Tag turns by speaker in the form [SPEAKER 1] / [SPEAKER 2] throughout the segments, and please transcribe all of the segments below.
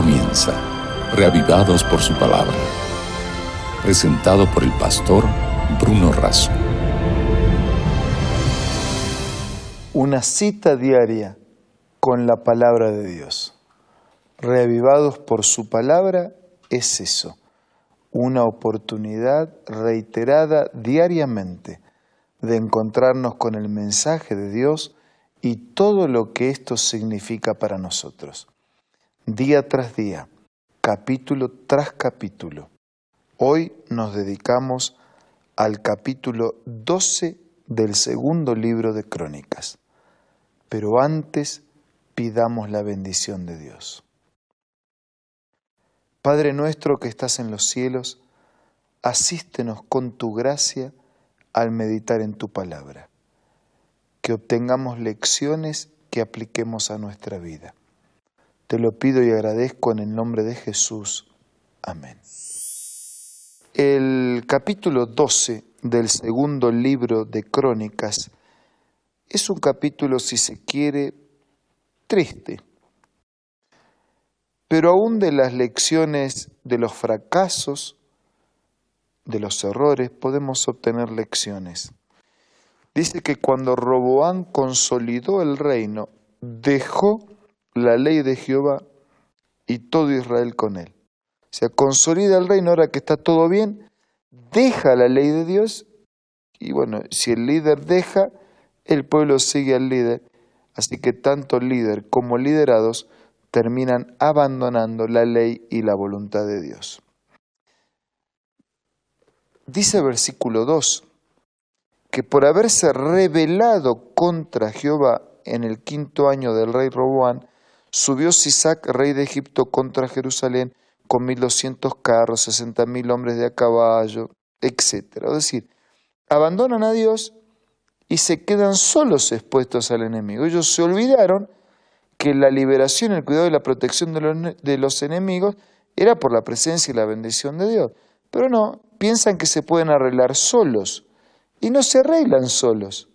[SPEAKER 1] comienza, reavivados por su palabra. Presentado por el pastor Bruno Razo.
[SPEAKER 2] Una cita diaria con la palabra de Dios. Reavivados por su palabra es eso, una oportunidad reiterada diariamente de encontrarnos con el mensaje de Dios y todo lo que esto significa para nosotros. Día tras día, capítulo tras capítulo. Hoy nos dedicamos al capítulo 12 del segundo libro de Crónicas. Pero antes pidamos la bendición de Dios. Padre nuestro que estás en los cielos, asístenos con tu gracia al meditar en tu palabra que obtengamos lecciones que apliquemos a nuestra vida. Te lo pido y agradezco en el nombre de Jesús. Amén. El capítulo 12 del segundo libro de Crónicas es un capítulo, si se quiere, triste. Pero aún de las lecciones de los fracasos, de los errores, podemos obtener lecciones dice que cuando Roboán consolidó el reino, dejó la ley de Jehová y todo Israel con él. O sea, consolida el reino ahora que está todo bien, deja la ley de Dios y bueno, si el líder deja, el pueblo sigue al líder. Así que tanto líder como liderados terminan abandonando la ley y la voluntad de Dios. Dice versículo 2, que por haberse rebelado contra Jehová en el quinto año del rey Roboán, subió Sisac, rey de Egipto, contra Jerusalén con mil doscientos carros, sesenta mil hombres de a caballo, etc. Es decir, abandonan a Dios y se quedan solos expuestos al enemigo. Ellos se olvidaron que la liberación, el cuidado y la protección de los, de los enemigos era por la presencia y la bendición de Dios. Pero no, piensan que se pueden arreglar solos y no se arreglan solos,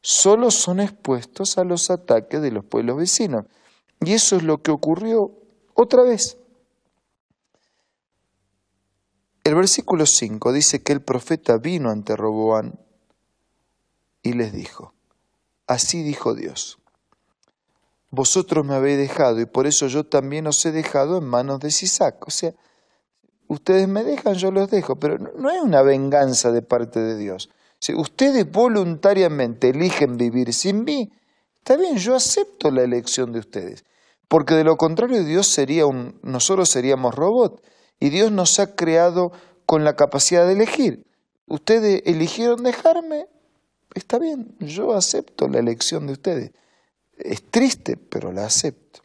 [SPEAKER 2] solo son expuestos a los ataques de los pueblos vecinos. Y eso es lo que ocurrió otra vez. El versículo 5 dice que el profeta vino ante Roboán y les dijo, así dijo Dios, vosotros me habéis dejado y por eso yo también os he dejado en manos de Sisac. O sea, ustedes me dejan, yo los dejo, pero no es una venganza de parte de Dios. Si ustedes voluntariamente eligen vivir sin mí, está bien, yo acepto la elección de ustedes. Porque de lo contrario Dios sería un, nosotros seríamos robots y Dios nos ha creado con la capacidad de elegir. Ustedes eligieron dejarme, está bien, yo acepto la elección de ustedes. Es triste, pero la acepto.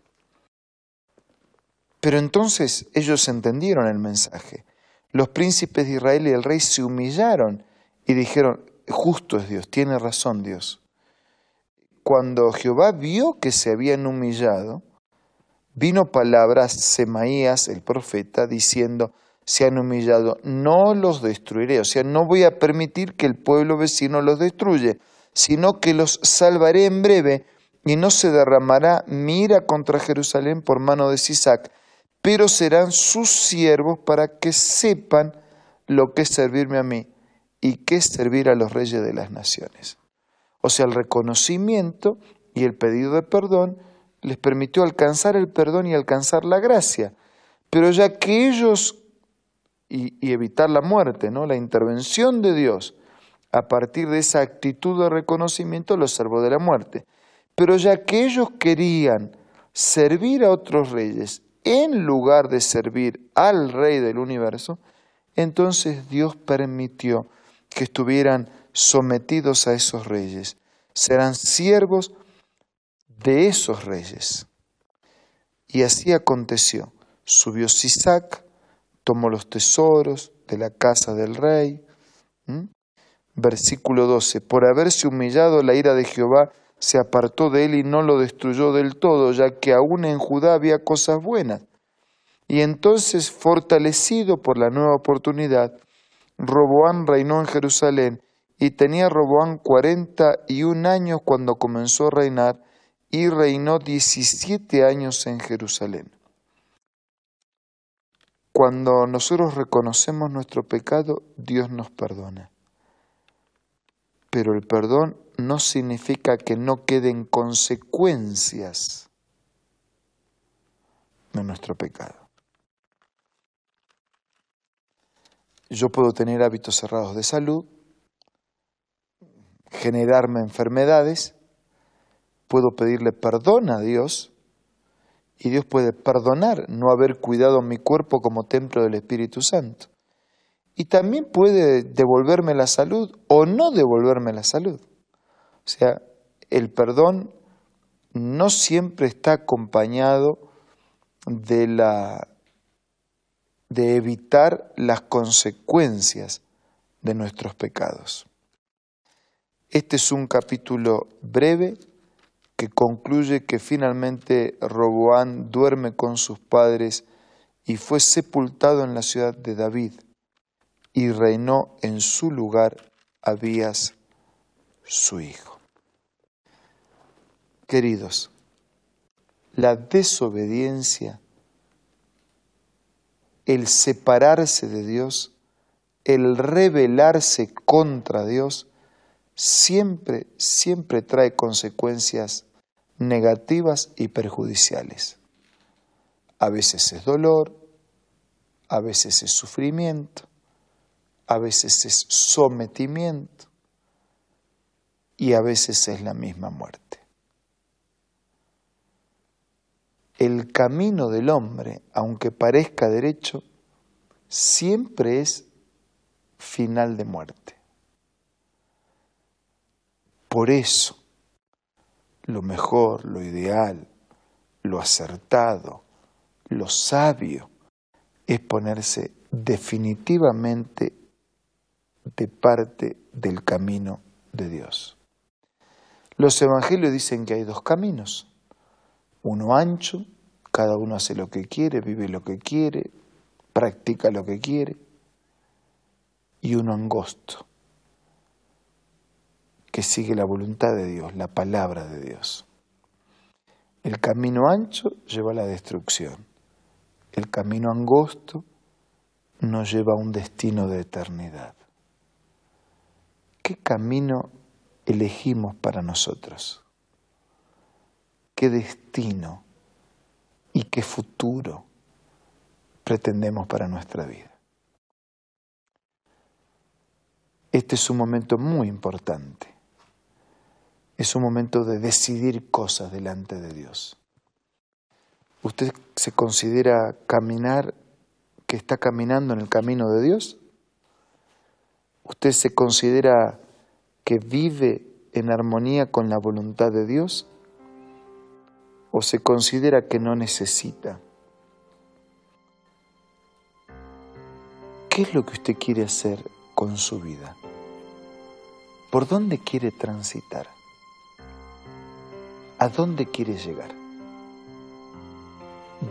[SPEAKER 2] Pero entonces ellos entendieron el mensaje. Los príncipes de Israel y el rey se humillaron y dijeron, justo es Dios, tiene razón Dios. Cuando Jehová vio que se habían humillado, vino palabras Semaías, el profeta, diciendo, se han humillado, no los destruiré, o sea, no voy a permitir que el pueblo vecino los destruya, sino que los salvaré en breve, y no se derramará mira contra Jerusalén por mano de Sisac, pero serán sus siervos para que sepan lo que es servirme a mí y qué es servir a los reyes de las naciones. O sea, el reconocimiento y el pedido de perdón les permitió alcanzar el perdón y alcanzar la gracia. Pero ya que ellos, y, evitar la muerte, ¿no? la intervención de Dios, a partir de esa actitud de reconocimiento los salvó de la muerte. Pero ya que ellos querían servir a otros reyes en lugar de servir al rey del universo, entonces Dios permitió que estuvieran sometidos a esos reyes. Serán siervos de esos reyes. Y así aconteció. Subió Sisac, tomó los tesoros de la casa del rey. Versículo 12. Por haberse humillado la ira de Jehová, se apartó de él y no lo destruyó del todo, ya que aún en Judá había cosas buenas. Y entonces, fortalecido por la nueva oportunidad, Roboán reinó en Jerusalén y tenía Roboán cuarenta y un años cuando comenzó a reinar y reinó diecisiete años en Jerusalén. Cuando nosotros reconocemos nuestro pecado, Dios nos perdona. Pero el perdón no significa que no queden consecuencias de nuestro pecado. Yo puedo tener hábitos cerrados de salud, generarme enfermedades, puedo pedirle perdón a Dios y Dios puede perdonar no haber cuidado mi cuerpo como templo del Espíritu Santo. Y también puede devolverme la salud o no devolverme la salud. O sea, el perdón no siempre está acompañado de la de evitar las consecuencias de nuestros pecados. Este es un capítulo breve que concluye que finalmente Roboán duerme con sus padres y fue sepultado en la ciudad de David y reinó en su lugar Abías, su hijo. Queridos, la desobediencia, el separarse de Dios, el rebelarse contra Dios, siempre, siempre trae consecuencias negativas y perjudiciales. A veces es dolor, a veces es sufrimiento, a veces es sometimiento y a veces es la misma muerte. El camino del hombre, aunque parezca derecho, siempre es final de muerte. Por eso, lo mejor, lo ideal, lo acertado, lo sabio, es ponerse definitivamente de parte del camino de Dios. Los evangelios dicen que hay dos caminos, uno ancho, cada uno hace lo que quiere, vive lo que quiere, practica lo que quiere, y uno angosto, que sigue la voluntad de Dios, la palabra de Dios. El camino ancho lleva a la destrucción, el camino angosto nos lleva a un destino de eternidad. ¿Qué camino elegimos para nosotros? ¿Qué destino y qué futuro pretendemos para nuestra vida? Este es un momento muy importante es un momento de decidir cosas delante de Dios. ¿Usted se considera caminar, que está caminando en el camino de Dios? ¿Usted se considera que vive en armonía con la voluntad de Dios? ¿O se considera que no necesita? ¿Qué es lo que usted quiere hacer con su vida? ¿Por dónde quiere transitar? ¿A dónde quiere llegar?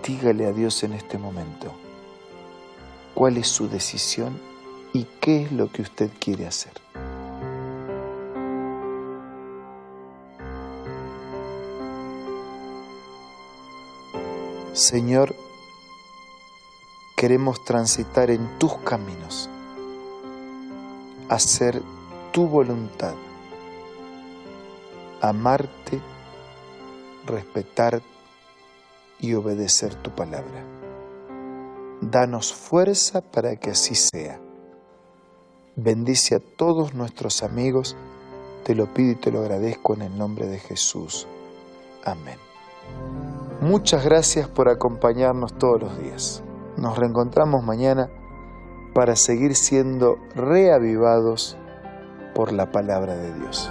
[SPEAKER 2] Dígale a Dios en este momento cuál es su decisión y qué es lo que usted quiere hacer. Señor, queremos transitar en tus caminos, hacer tu voluntad, amarte respetar y obedecer tu palabra. Danos fuerza para que así sea. Bendice a todos nuestros amigos, te lo pido y te lo agradezco en el nombre de Jesús. Amén. Muchas gracias por acompañarnos todos los días. Nos reencontramos mañana para seguir siendo reavivados por la palabra de Dios.